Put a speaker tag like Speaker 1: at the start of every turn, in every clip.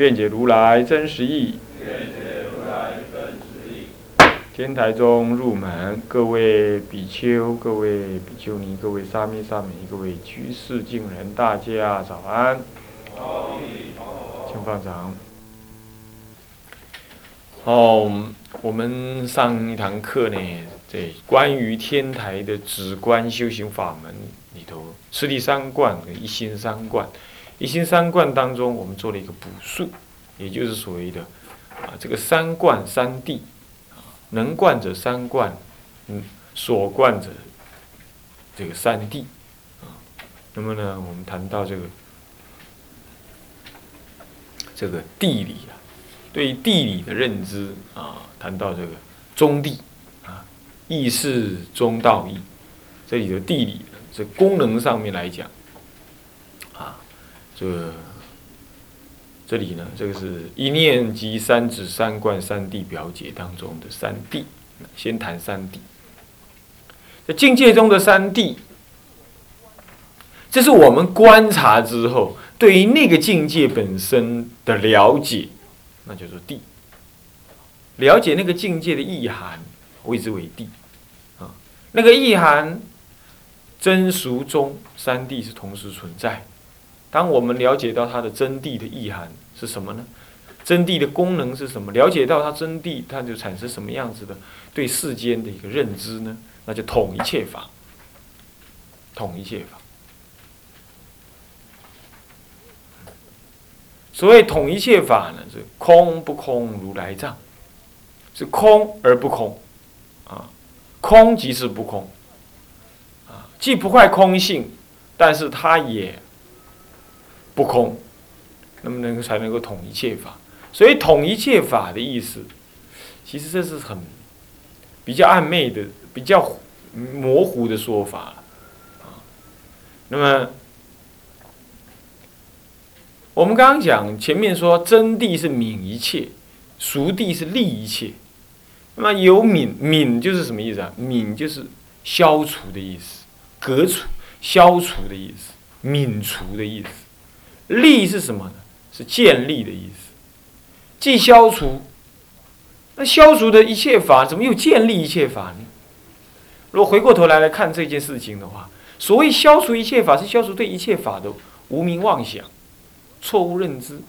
Speaker 1: 愿解如来真实义。天台中入门，各位比丘、各位比丘尼、各位沙弥、沙弥、各位居士、敬人，大家早安。请放掌。哦，我们上一堂课呢，这关于天台的止观修行法门里头，次第三观跟一心三观，一心三观当中，我们做了一个补述，也就是所谓的啊，这个三观三谛，能观者三观，嗯，所观者这个三谛，啊，那么呢，我们谈到这个这个地理啊。对地理的认知啊，谈到这个中地啊，意是中道义。这里的地理这功能上面来讲，这这里呢，这个是一念即三指三观三谛表解当中的三谛。先谈三谛，在境界中的三谛，这是我们观察之后对于那个境界本身的了解。那叫做谛，了解那个境界的意涵，谓之为谛啊。那个意涵，真俗中三谛是同时存在。当我们了解到它的真谛的意涵是什么呢？真谛的功能是什么？了解到它真谛，它就产生什么样子的对世间的一个认知呢？那就统一切法，统一切法。所谓统一切法呢，是空不空如来藏，是空而不空，啊，空即是不空，啊，既不坏空性，但是它也不空，那么能够才能够统一切法。所以统一切法的意思，其实这是很比较暧昧的、比较模糊的说法啊，那么。我们刚刚讲前面说真谛是泯一切，俗谛是立一切。那么有泯泯就是什么意思啊？泯就是消除的意思，革除、消除的意思，泯除的意思。立是什么呢？是建立的意思。既消除，那消除的一切法，怎么又建立一切法呢？如果回过头来来看这件事情的话，所谓消除一切法，是消除对一切法的无名妄想。错误认知，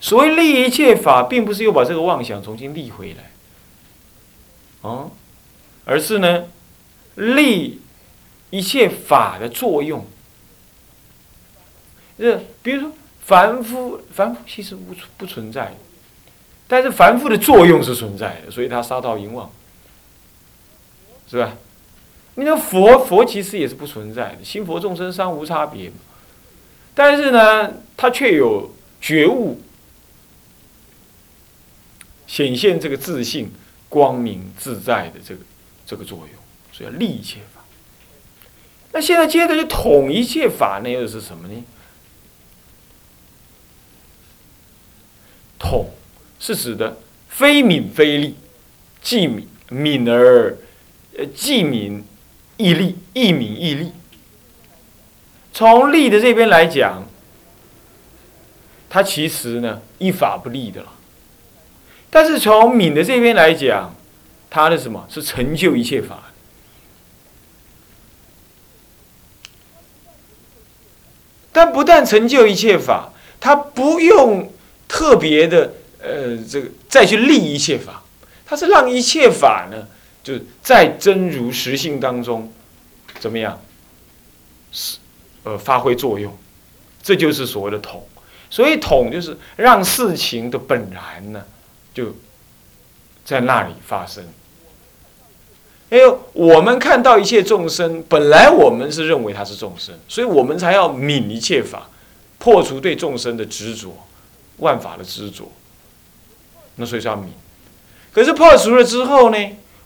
Speaker 1: 所谓立一切法，并不是又把这个妄想重新立回来，哦，而是呢，立一切法的作用。这比如说，凡夫，凡夫其实不不存在，但是凡夫的作用是存在的，所以他杀盗淫妄，是吧？你说佛，佛其实也是不存在的，心佛众生三无差别。但是呢，他却有觉悟，显现这个自信、光明、自在的这个这个作用，所以要立一切法。那现在接着就统一切法那，又是什么呢？统是指的非敏非利，既敏敏而呃既敏亦利，亦敏亦利。从利的这边来讲，它其实呢一法不立的了。但是从敏的这边来讲，它的什么是成就一切法？但不但成就一切法，它不用特别的呃这个再去立一切法，它是让一切法呢，就在真如实性当中怎么样？是。呃，发挥作用，这就是所谓的统。所以统就是让事情的本然呢，就在那里发生。因为我们看到一切众生，本来我们是认为他是众生，所以我们才要泯一切法，破除对众生的执着，万法的执着。那所以叫明。可是破除了之后呢，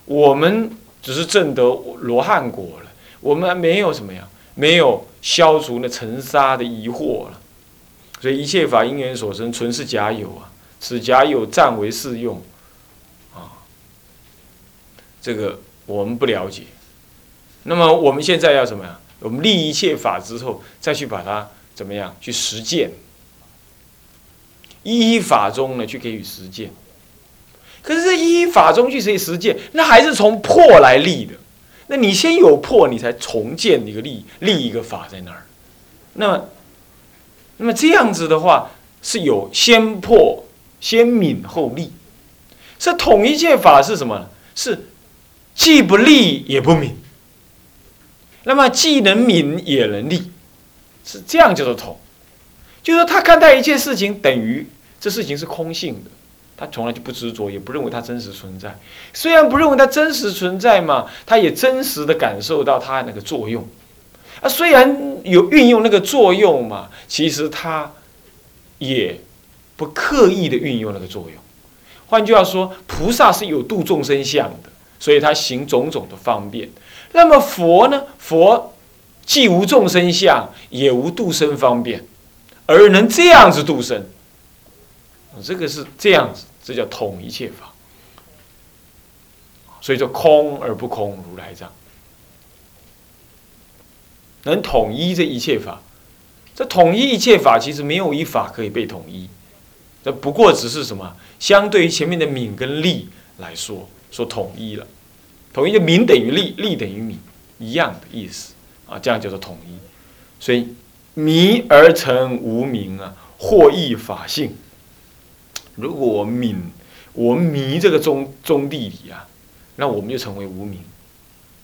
Speaker 1: 我们只是证得罗汉果了，我们还没有什么呀，没有消除那尘沙的疑惑了。所以一切法因缘所生，纯是假有啊，此假有暂为适用，啊，这个我们不了解。那么我们现在要什么呀？我们立一切法之后，再去把它怎么样去实践？依法中呢去给予实践。可是依法中去实实践，那还是从破来立的。那你先有破，你才重建一个立立一个法在那儿。那么。那么这样子的话，是有先破先泯后立，是统一戒法是什么？是既不立也不泯。那么既能泯也能立，是这样叫做统。就是他看待一切事情，等于这事情是空性的，他从来就不执着，也不认为它真实存在。虽然不认为它真实存在嘛，他也真实的感受到它那个作用。啊，虽然有运用那个作用嘛，其实他也不刻意的运用那个作用。换句话说，菩萨是有度众生相的，所以他行种种的方便。那么佛呢？佛既无众生相，也无度生方便，而能这样子度生，这个是这样子，这叫统一切法。所以说空而不空，如来藏。能统一这一切法，这统一一切法，其实没有一法可以被统一，这不过只是什么？相对于前面的敏跟利来说，说统一了，统一的敏等于利，利等于敏，一样的意思啊，这样叫做统一。所以迷而成无明啊，或异法性。如果我敏，我迷这个中中地里啊，那我们就成为无明。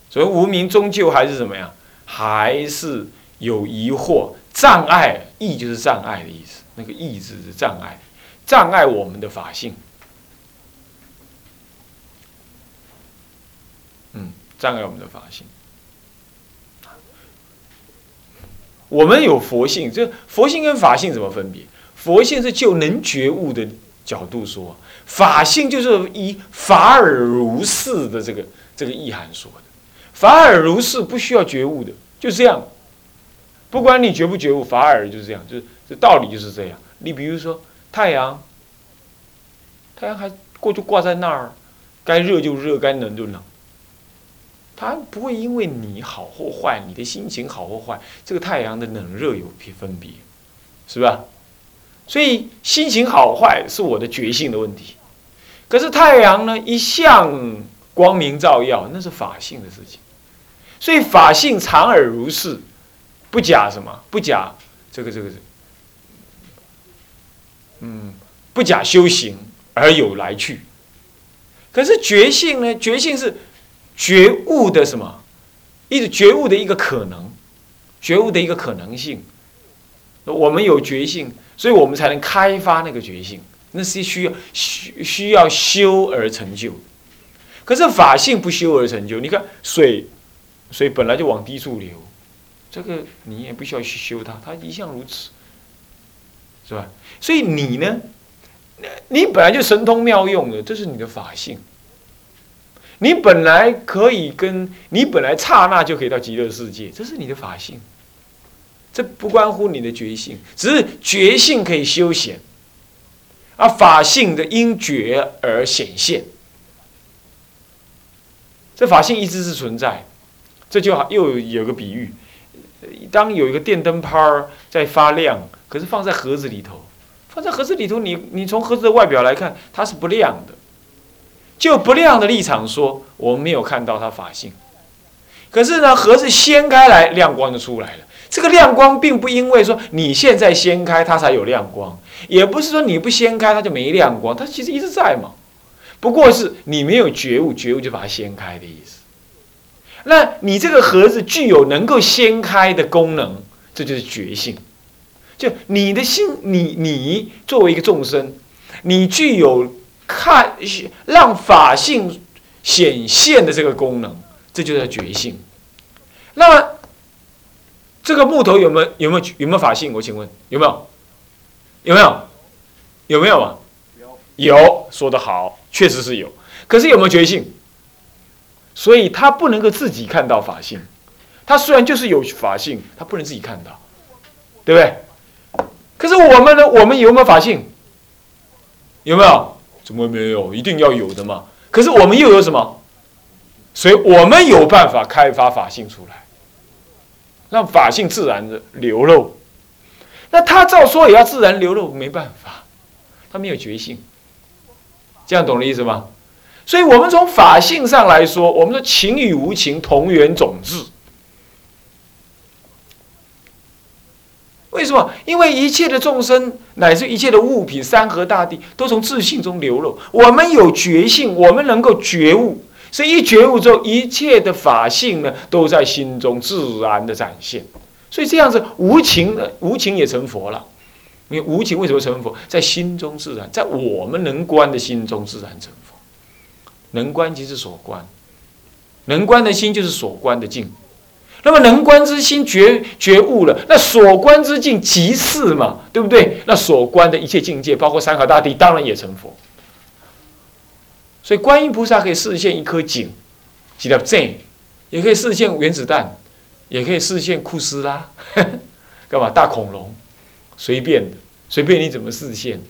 Speaker 1: 所以无明终究还是什么呀？还是有疑惑、障碍，意就是障碍的意思。那个意字是障碍，障碍我们的法性。嗯，障碍我们的法性。我们有佛性，这佛性跟法性怎么分别？佛性是就能觉悟的角度说，法性就是以法尔如是的这个这个意涵说的。法尔如是，不需要觉悟的，就这样。不管你觉不觉悟，法尔就是这样，就是这道理就是这样。你比如说太阳，太阳还过就挂在那儿，该热就热，该冷就冷。它不会因为你好或坏，你的心情好或坏，这个太阳的冷热有别分别，是吧？所以心情好坏是我的觉性的问题。可是太阳呢，一向光明照耀，那是法性的事情。所以法性常而如是，不假什么？不假这个这个，嗯，不假修行而有来去。可是觉性呢？觉性是觉悟的什么？一直觉悟的一个可能，觉悟的一个可能性。我们有觉性，所以我们才能开发那个觉性。那是需要需需要修而成就。可是法性不修而成就。你看水。水本来就往低处流，这个你也不需要去修它，它一向如此，是吧？所以你呢，你本来就神通妙用的，这是你的法性。你本来可以跟你本来刹那就可以到极乐世界，这是你的法性。这不关乎你的觉性，只是觉性可以修显，而法性的因觉而显现。这法性一直是存在。这就好，又有个比喻，当有一个电灯泡在发亮，可是放在盒子里头，放在盒子里头，你你从盒子的外表来看，它是不亮的。就不亮的立场说，我们没有看到它法性。可是呢，盒子掀开来，亮光就出来了。这个亮光并不因为说你现在掀开它才有亮光，也不是说你不掀开它就没亮光，它其实一直在嘛。不过是你没有觉悟，觉悟就把它掀开的意思。那你这个盒子具有能够掀开的功能，这就是觉性。就你的心，你你作为一个众生，你具有看让法性显现的这个功能，这就叫觉性。那么这个木头有没有有没有有没有法性？我请问有没有？有没有？有没有啊？有，说得好，确实是有。可是有没有觉性？所以他不能够自己看到法性。他虽然就是有法性，他不能自己看到，对不对？可是我们呢？我们有没有法性？有没有？怎么没有？一定要有的嘛。可是我们又有什么？所以我们有办法开发法性出来，让法性自然的流露。那他照说也要自然流露，没办法，他没有觉性。这样懂的意思吗？所以我们从法性上来说，我们说情与无情同源种质。为什么？因为一切的众生乃至一切的物品、山河大地，都从自信中流露。我们有觉性，我们能够觉悟，所以一觉悟之后，一切的法性呢，都在心中自然的展现。所以这样子无情的无情也成佛了。因为无情为什么成佛？在心中自然，在我们能观的心中自然成佛。能观即是所观，能观的心就是所观的境。那么能观之心觉觉悟了，那所观之境即是嘛，对不对？那所观的一切境界，包括山河大地，当然也成佛。所以观音菩萨可以视现一颗井，几条正，也可以视现原子弹，也可以视现库斯拉，干嘛？大恐龙，随便的，随便你怎么视现。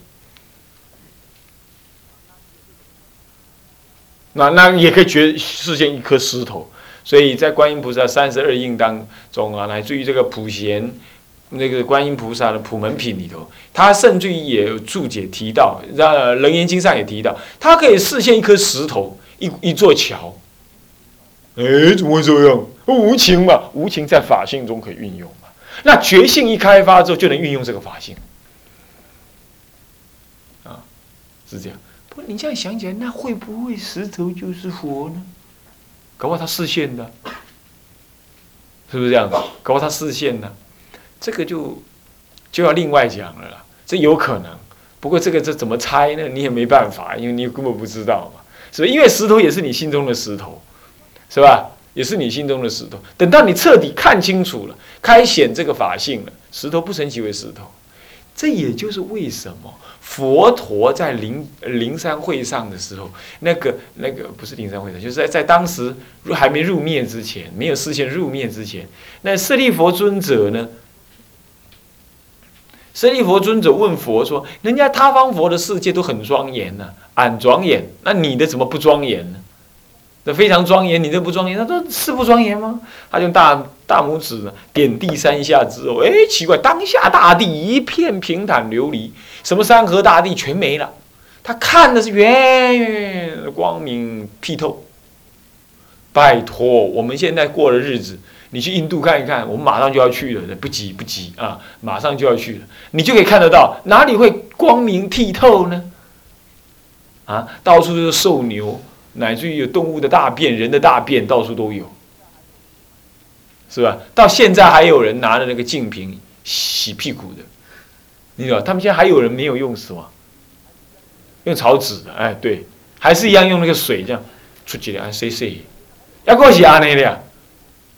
Speaker 1: 那那也可以觉视现一颗石头。所以在观音菩萨三十二应当中啊，乃至于这个普贤那个观音菩萨的普门品里头，他甚至于也有注解提到，呃，楞严经上也提到，他可以视现一颗石头，一一座桥。哎，怎么会这样？无情嘛，无情在法性中可以运用嘛。那觉性一开发之后，就能运用这个法性。啊，是这样。不你这样想起来，那会不会石头就是佛呢？搞不好他视线的，是不是这样子？搞不好他视线的，这个就就要另外讲了啦。这有可能，不过这个这怎么猜呢？你也没办法，因为你根本不知道嘛。是因为石头也是你心中的石头，是吧？也是你心中的石头。等到你彻底看清楚了，开显这个法性了，石头不成其为石头。这也就是为什么。佛陀在灵灵山会上的时候，那个那个不是灵山会上，就是在在当时还没入灭之前，没有事先入灭之前，那舍利佛尊者呢？舍利佛尊者问佛说：“人家他方佛的世界都很庄严呢，俺庄严，那你的怎么不庄严呢？那非常庄严，你这不庄严？他说是不庄严吗？他用大大拇指点地三下之后，哎，奇怪，当下大地一片平坦琉璃。”什么山河大地全没了，他看的是远远光明剔透。拜托，我们现在过的日子，你去印度看一看，我们马上就要去了，不急不急啊，马上就要去了，你就可以看得到哪里会光明剔透呢？啊，到处都是兽牛，乃至于有动物的大便、人的大便，到处都有，是吧？到现在还有人拿着那个净瓶洗屁股的。你知道，他们现在还有人没有用什么？用草纸的，哎，对，还是一样用那个水这样出去的，啊，谁谁，要过洗啊那的，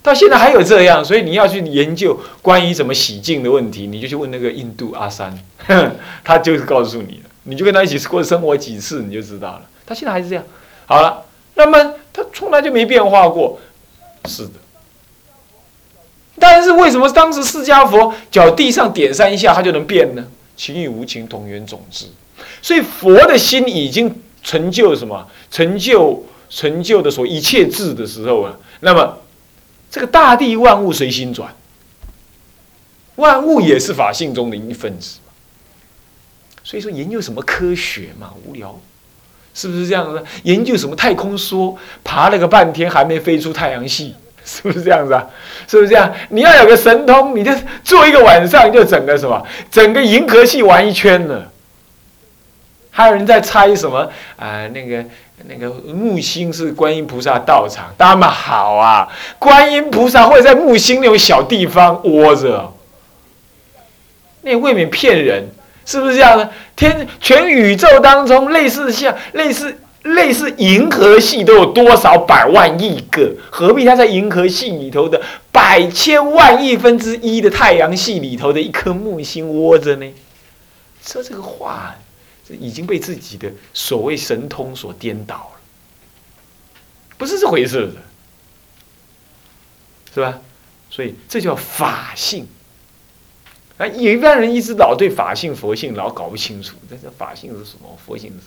Speaker 1: 到现在还有这样，所以你要去研究关于怎么洗净的问题，你就去问那个印度阿三，他就是告诉你了，你就跟他一起过生活几次，你就知道了。他现在还是这样，好了，那么他从来就没变化过，是的。但是为什么当时释迦佛脚地上点三一下，他就能变呢？情与无情同源种子，所以佛的心已经成就什么？成就成就的所一切智的时候啊，那么这个大地万物随心转，万物也是法性中的一份子。所以说研究什么科学嘛，无聊，是不是这样子？研究什么太空说，爬了个半天还没飞出太阳系。是不是这样子啊？是不是这样？你要有个神通，你就做一个晚上，就整个什么，整个银河系玩一圈了。还有人在猜什么啊？那个那个木星是观音菩萨道场，那么好啊！观音菩萨会在木星那种小地方窝着，那未免骗人，是不是这样呢？天全宇宙当中，类似像类似。类似银河系都有多少百万亿个？何必他在银河系里头的百千万亿分之一的太阳系里头的一颗木星窝着呢？说这个话，这已经被自己的所谓神通所颠倒了，不是这回事的，是吧？所以这叫法性。啊，有一般人一直老对法性、佛性老搞不清楚，这这法性是什么？佛性是？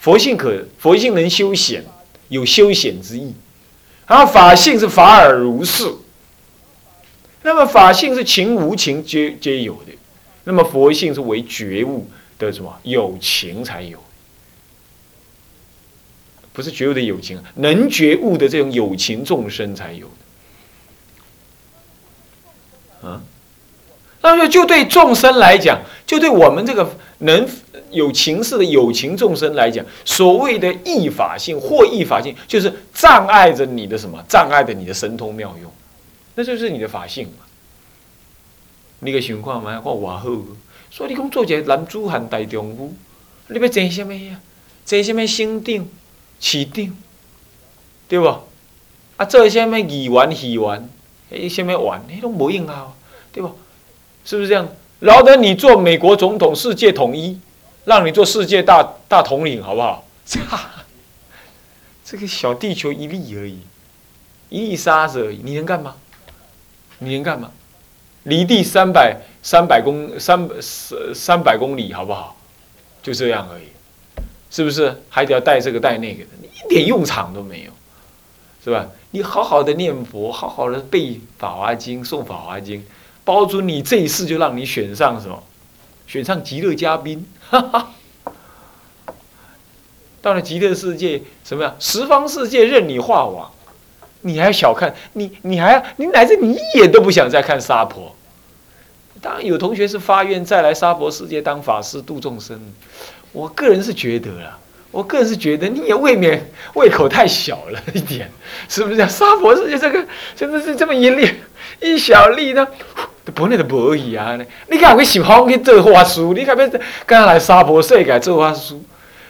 Speaker 1: 佛性可佛性能修显，有修显之意。然后法性是法尔如是。那么法性是情无情皆皆有的，那么佛性是为觉悟的什么有情才有，不是觉悟的有情，能觉悟的这种有情众生才有的。啊，那么就对众生来讲，就对我们这个能有情事的有情众生来讲，所谓的异法性或异法性，就是障碍着你的什么？障碍着你的神通妙用。那就是你的法性嘛。你个情况嘛，看偌好。所以你讲做一个男子汉大丈夫，你要争什么呀？争什么省长、市长，对不？啊，做什么议员、议员，迄什么员，迄拢无用啊，对不？是不是这样？饶得你做美国总统、世界统一，让你做世界大大统领，好不好？这个小地球一粒而已，一粒沙子而已，你能干嘛？你能干嘛？离地三百三百公三三三百公里，好不好？就这样而已，是不是？还得要带这个带那个的，一点用场都没有，是吧？你好好的念佛，好好的背《法华经》、诵《法华经》，包准你这一世就让你选上什么？选上极乐嘉宾，哈哈！到了极乐世界，什么呀？十方世界任你化往。你还小看你，你还你乃至你一眼都不想再看沙婆。当然有同学是发愿再来沙婆世界当法师度众生。我个人是觉得啦，我个人是觉得你也未免胃口太小了一点，是不是啊？沙婆世界这个真的是这么一粒一小粒呢，本来就无去啊！你看会喜欢去做法师，你看要刚来沙婆世界做法师，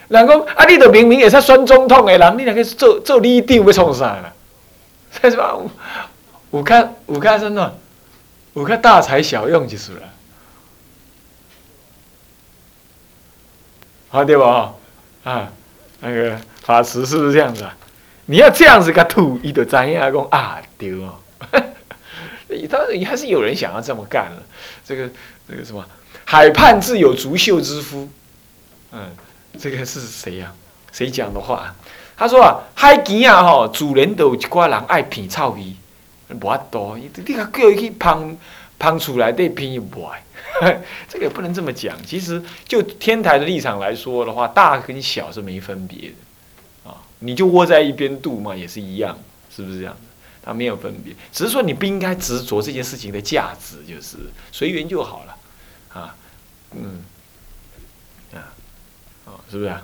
Speaker 1: 人讲啊，你都明明也是选总统的人，你两个做做里长要创啥啦？是吧？五看五看什么？五看大材小用就是了，好对吧？啊，那个法师是不是这样子啊？你要这样子给他吐，一就知影讲啊对哦。当然，还是有人想要这么干了。这个这个什么，海畔自有竹秀之夫。嗯，这个是谁呀？谁讲的话？他说啊，海边啊吼，主人都有一寡人爱骗臭鱼，无法度，你你叫伊去烹烹出来对骗不爱，这个也不能这么讲。其实就天台的立场来说的话，大跟小是没分别的，啊，你就窝在一边度嘛，也是一样，是不是这样它没有分别，只是说你不应该执着这件事情的价值，就是随缘就好了，啊，嗯，啊，哦，是不是啊？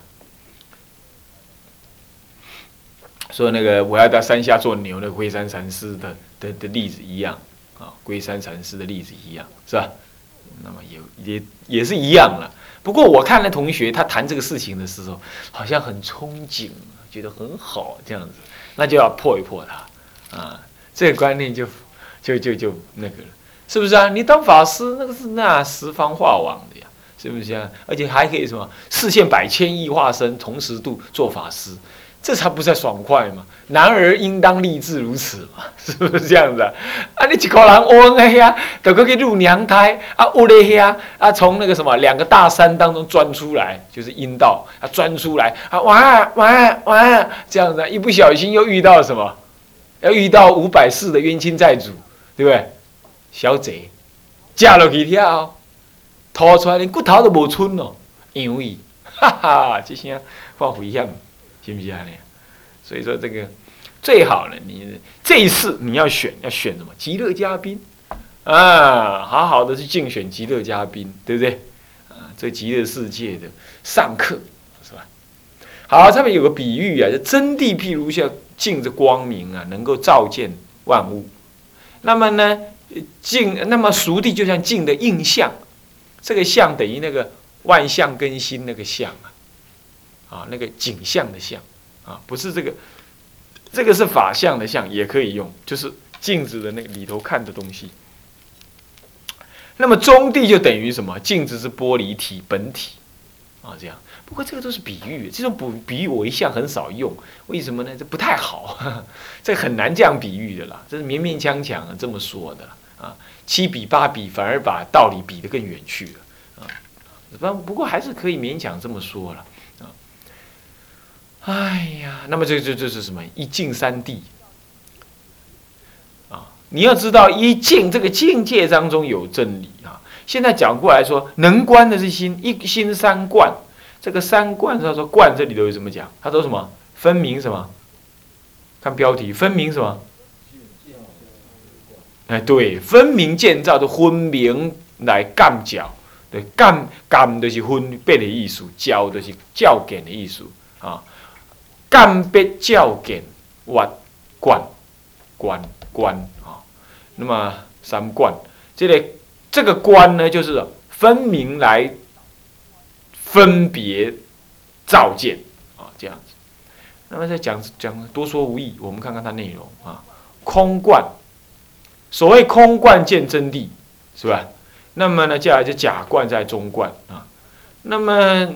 Speaker 1: 说那个我要到山下做牛，那龟山禅师的的的例子一样啊，龟山禅师的例子一样，是吧？那么也也也是一样了。不过我看那同学他谈这个事情的时候，好像很憧憬，觉得很好这样子，那就要破一破他啊，这个观念就就就就那个了，是不是啊？你当法师那个是那十方化王的呀，是不是啊？而且还可以什么视线百千亿化身同时度做法师。这才不是爽快嘛！男儿应当立志如此嘛，是不是这样子啊？啊，你一个人弯的呀，都可以入娘胎啊，乌嘞呀啊，从那个什么两个大山当中钻出来，就是阴道啊，钻出来啊，哇哇哇，这样子，一不小心又遇到什么？要遇到五百世的冤亲债主，对不对？小贼，嫁落去跳，拖出来连骨头都无剩咯，因为哈哈，这些放危险。信不信啊？你，所以说这个最好呢，你这一次你要选要选什么？极乐嘉宾啊，好好的去竞选极乐嘉宾，对不对？啊，这极乐世界的上客是吧？好，上面有个比喻啊，就真谛譬如像镜着光明啊，能够照见万物。那么呢，镜那么熟地就像镜的印象，这个像等于那个万象更新那个像啊。啊，那个景象的象，啊，不是这个，这个是法相的相，也可以用，就是镜子的那里头看的东西。那么中地就等于什么？镜子是玻璃体本体，啊，这样。不过这个都是比喻，这种比比喻我一向很少用，为什么呢？这不太好，这很难这样比喻的啦，这是勉勉强强这么说的啊。七比八比，反而把道理比得更远去了啊。不不过还是可以勉强这么说了。哎呀，那么这这这是什么？一境三地啊！你要知道，一境这个境界当中有真理啊。现在讲过来说，能观的是心，一心三观。这个三观，他说观这里头有什么讲？他说什么？分明什么？看标题，分明什么？哎，对，分明建造的分明来干教，对，干干就是分别的意思，教就是教给的意思啊。干别教见，wat 观观观啊。那么三观，这个这个观呢，就是分明来。分别照见啊，这样子。那么再讲讲多说无益，我们看看它内容啊。空观，所谓空观见真谛，是吧？那么呢，接下来就假观在中观啊。那么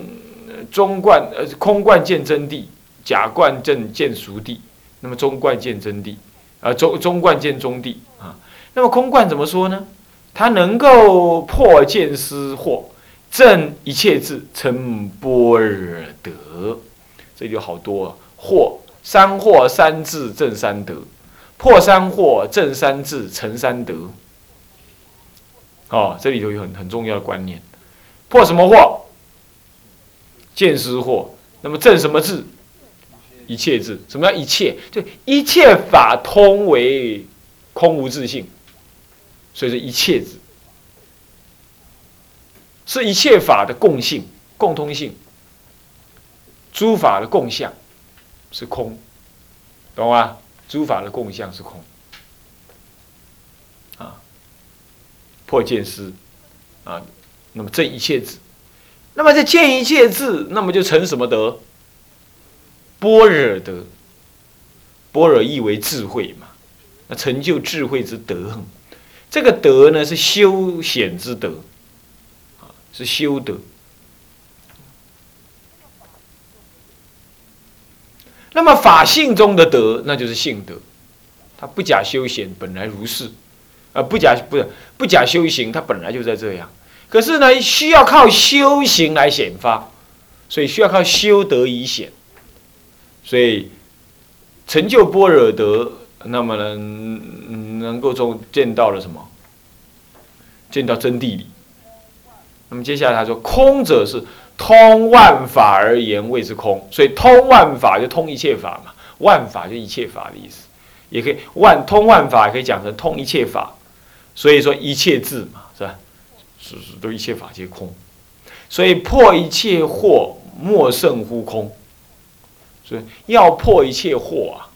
Speaker 1: 中观呃，空观见真谛，假观正见熟谛。那么中观见真谛，啊中中观见中谛啊。那么空观怎么说呢？它能够破见思惑。正一切智成波尔德，这里有好多惑三惑三智正三德，破三惑正三智成三德。哦，这里头有很很重要的观念，破什么惑？见思惑。那么正什么智？一切智。什么叫一切？就一切法通为空无自性，所以说一切智。是一切法的共性、共通性，诸法的共相是空，懂吗？诸法的共相是空，啊，破见思，啊，那么这一切智，那么这见一切智，那么就成什么德？般若德，般若意为智慧嘛，那成就智慧之德，这个德呢是修显之德。是修德，那么法性中的德，那就是性德，它不假修行，本来如是，啊，不假不是不假修行，它本来就在这样。可是呢，需要靠修行来显发，所以需要靠修德以显，所以成就般若德，那么呢，能够中见到了什么？见到真谛理。那么接下来他说，空者是通万法而言谓之空，所以通万法就通一切法嘛，万法就一切法的意思，也可以万通万法也可以讲成通一切法，所以说一切智嘛，是吧？是是都一切法皆空，所以破一切惑莫胜乎空，所以要破一切惑啊，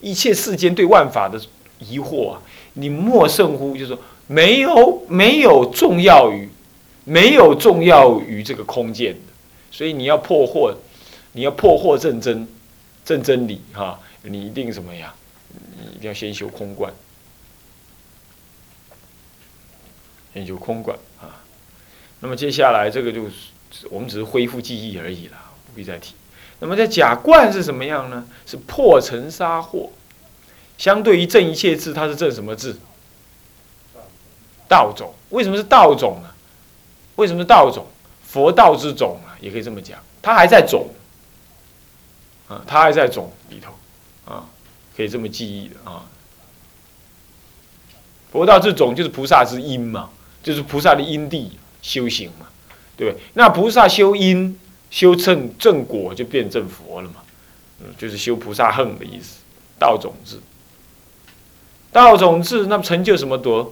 Speaker 1: 一切世间对万法的疑惑啊，你莫胜乎就是说没有没有重要于。没有重要于这个空间的，所以你要破获，你要破获正真，正真理哈，你一定什么呀？你一定要先修空观，先修空观啊。那么接下来这个就是我们只是恢复记忆而已啦，不必再提。那么在假观是什么样呢？是破尘沙惑，相对于正一切智，它是正什么智？道种。为什么是道种呢？为什么是道种？佛道之种啊，也可以这么讲，它还在种，啊，它还在种里头，啊，可以这么记忆的啊。佛道之种就是菩萨之因嘛，就是菩萨的因地修行嘛，对不对？那菩萨修因修正正果就变正佛了嘛，嗯，就是修菩萨恨的意思。道种子，道种子，那么成就什么德？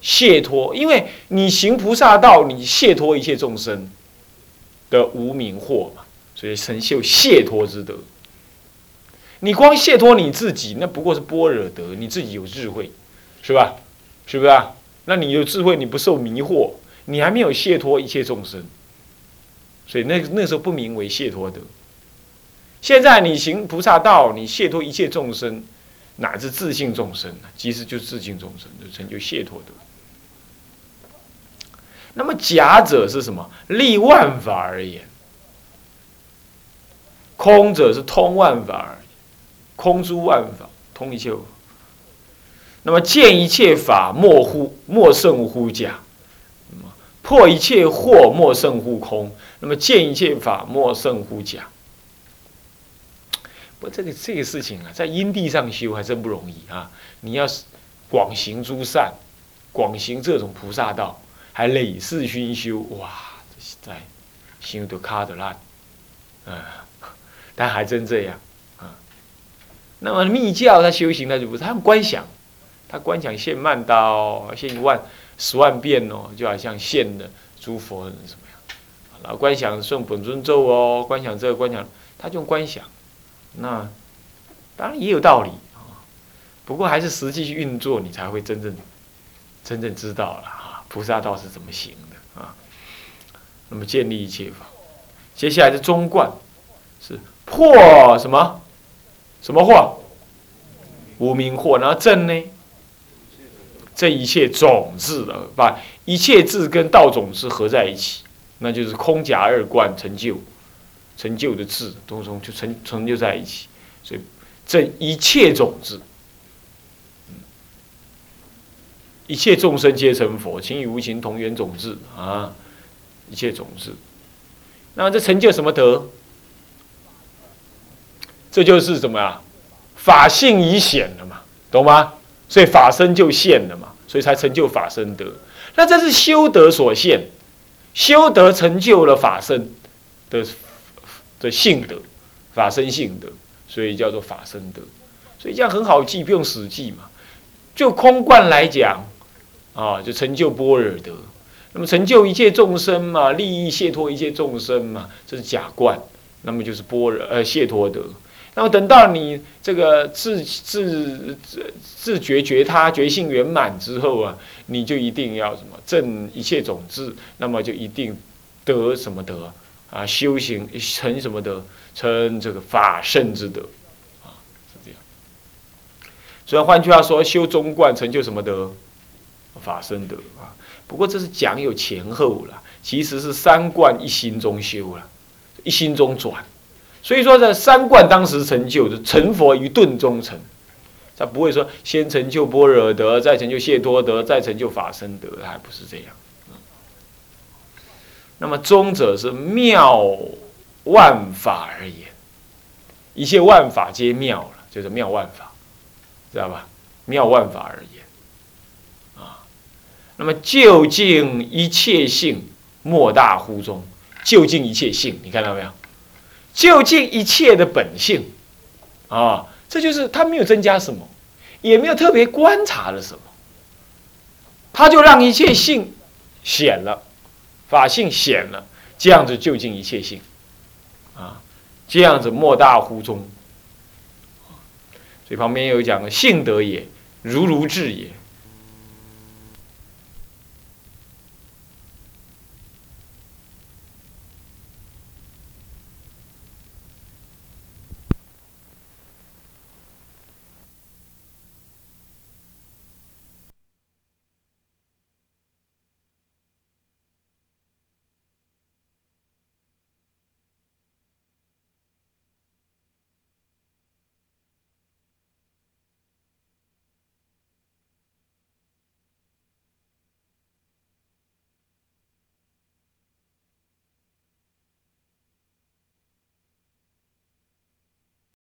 Speaker 1: 解脱，因为你行菩萨道，你解脱一切众生的无名惑嘛，所以成就解脱之德。你光解脱你自己，那不过是般若德，你自己有智慧，是吧？是不是啊？那你有智慧，你不受迷惑，你还没有解脱一切众生，所以那那时候不名为谢脱德。现在你行菩萨道，你谢脱一切众生，乃至自性众生，其实就是自性众生，就成就谢脱德。那么假者是什么？立万法而言。空者是通万法而已，空诸万法，通一切。那么见一切法，莫乎莫胜乎假。破一切惑，莫胜乎空。那么见一切法，莫胜乎假。不，这个这个事情啊，在因地上修还真不容易啊！你要广行诸善，广行这种菩萨道，还累世熏修，哇，这是在修都卡得烂，嗯，但还真这样啊。那么密教他修行他就不是，他观想，他观想现曼刀，现一万十万遍哦，就好像现的诸佛怎么？然后观想诵本尊咒哦，观想这个观想，他就观想。那当然也有道理啊，不过还是实际去运作，你才会真正真正知道了啊，菩萨道是怎么行的啊。那么建立一切法，接下来是中观，是破什么什么惑？无名惑，然后正呢？这一切种子的，把一切智跟道种子合在一起，那就是空假二观成就。成就的智，都从就成成就在一起，所以这一切种子，一切众生皆成佛，情与无情同源种子啊，一切种子。那这成就什么德？这就是什么啊？法性已显了嘛，懂吗？所以法身就现了嘛，所以才成就法身德。那这是修德所现，修德成就了法身的。的性德，法身性德，所以叫做法身德，所以这样很好记，不用死记嘛。就空观来讲，啊，就成就般若德。那么成就一切众生嘛，利益解脱一切众生嘛，这是假观。那么就是般若呃解脱德。那么等到你这个自自自自觉觉他觉性圆满之后啊，你就一定要什么正一切种子，那么就一定得什么德。啊，修行成什么德？成这个法圣之德，啊，是这样。所以换句话说，修中观成就什么德？法身德啊。不过这是讲有前后了，其实是三观一心中修了，一心中转。所以说，在三观当时成就的成佛于顿中成，他不会说先成就般若德，再成就解脱德，再成就法身德，还不是这样。那么中者是妙万法而言，一切万法皆妙了，就是妙万法，知道吧？妙万法而言，啊，那么究竟一切性莫大乎中，究竟一切性，你看到没有？究竟一切的本性，啊，这就是他没有增加什么，也没有特别观察了什么，他就让一切性显了。法性显了，这样子究竟一切性，啊，这样子莫大乎中。所以旁边有讲的性德也，如如智也，